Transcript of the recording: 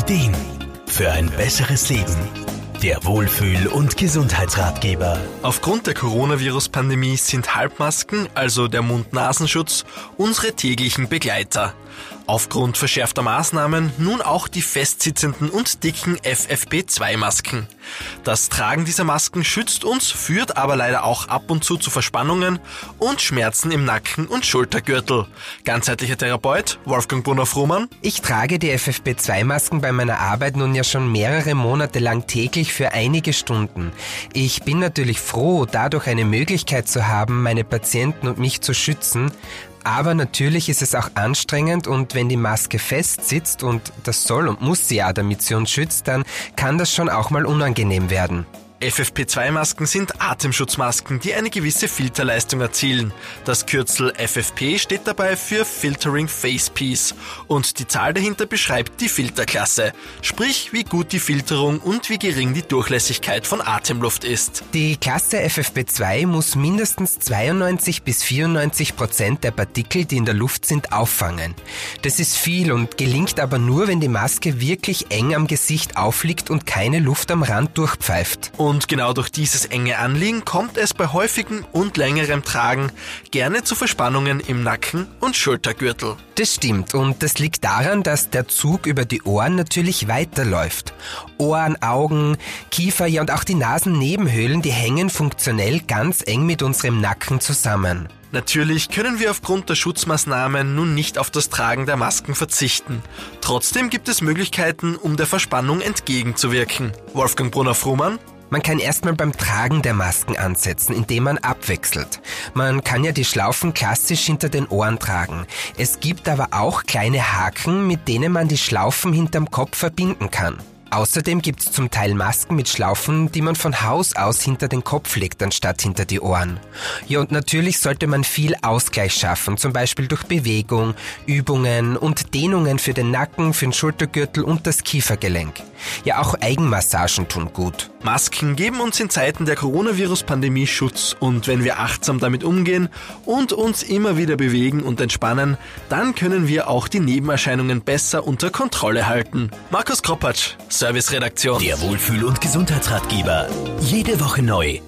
Ideen für ein besseres Leben. Der Wohlfühl- und Gesundheitsratgeber. Aufgrund der Coronavirus-Pandemie sind Halbmasken, also der Mund-Nasenschutz, unsere täglichen Begleiter. Aufgrund verschärfter Maßnahmen nun auch die festsitzenden und dicken FFP2-Masken. Das Tragen dieser Masken schützt uns, führt aber leider auch ab und zu zu Verspannungen und Schmerzen im Nacken und Schultergürtel. Ganzheitlicher Therapeut Wolfgang Brunner-Frumann. Ich trage die FFP2-Masken bei meiner Arbeit nun ja schon mehrere Monate lang täglich für einige Stunden. Ich bin natürlich froh, dadurch eine Möglichkeit zu haben, meine Patienten und mich zu schützen, aber natürlich ist es auch anstrengend und wenn die Maske fest sitzt und das soll und muss sie ja, damit sie uns schützt, dann kann das schon auch mal unangenehm werden. FFP2-Masken sind Atemschutzmasken, die eine gewisse Filterleistung erzielen. Das Kürzel FFP steht dabei für Filtering Face Piece und die Zahl dahinter beschreibt die Filterklasse, sprich wie gut die Filterung und wie gering die Durchlässigkeit von Atemluft ist. Die Klasse FFP2 muss mindestens 92 bis 94 Prozent der Partikel, die in der Luft sind, auffangen. Das ist viel und gelingt aber nur, wenn die Maske wirklich eng am Gesicht aufliegt und keine Luft am Rand durchpfeift. Und genau durch dieses enge Anliegen kommt es bei häufigem und längerem Tragen gerne zu Verspannungen im Nacken und Schultergürtel. Das stimmt und das liegt daran, dass der Zug über die Ohren natürlich weiterläuft. Ohren, Augen, Kiefer, ja und auch die Nasennebenhöhlen, die hängen funktionell ganz eng mit unserem Nacken zusammen. Natürlich können wir aufgrund der Schutzmaßnahmen nun nicht auf das Tragen der Masken verzichten. Trotzdem gibt es Möglichkeiten, um der Verspannung entgegenzuwirken. Wolfgang Brunner-Frumann man kann erstmal beim Tragen der Masken ansetzen, indem man abwechselt. Man kann ja die Schlaufen klassisch hinter den Ohren tragen. Es gibt aber auch kleine Haken, mit denen man die Schlaufen hinterm Kopf verbinden kann. Außerdem gibt's zum Teil Masken mit Schlaufen, die man von Haus aus hinter den Kopf legt, anstatt hinter die Ohren. Ja, und natürlich sollte man viel Ausgleich schaffen, zum Beispiel durch Bewegung, Übungen und Dehnungen für den Nacken, für den Schultergürtel und das Kiefergelenk. Ja, auch Eigenmassagen tun gut. Masken geben uns in Zeiten der Coronavirus-Pandemie Schutz und wenn wir achtsam damit umgehen und uns immer wieder bewegen und entspannen, dann können wir auch die Nebenerscheinungen besser unter Kontrolle halten. Markus Kropatsch, Serviceredaktion. Der Wohlfühl- und Gesundheitsratgeber. Jede Woche neu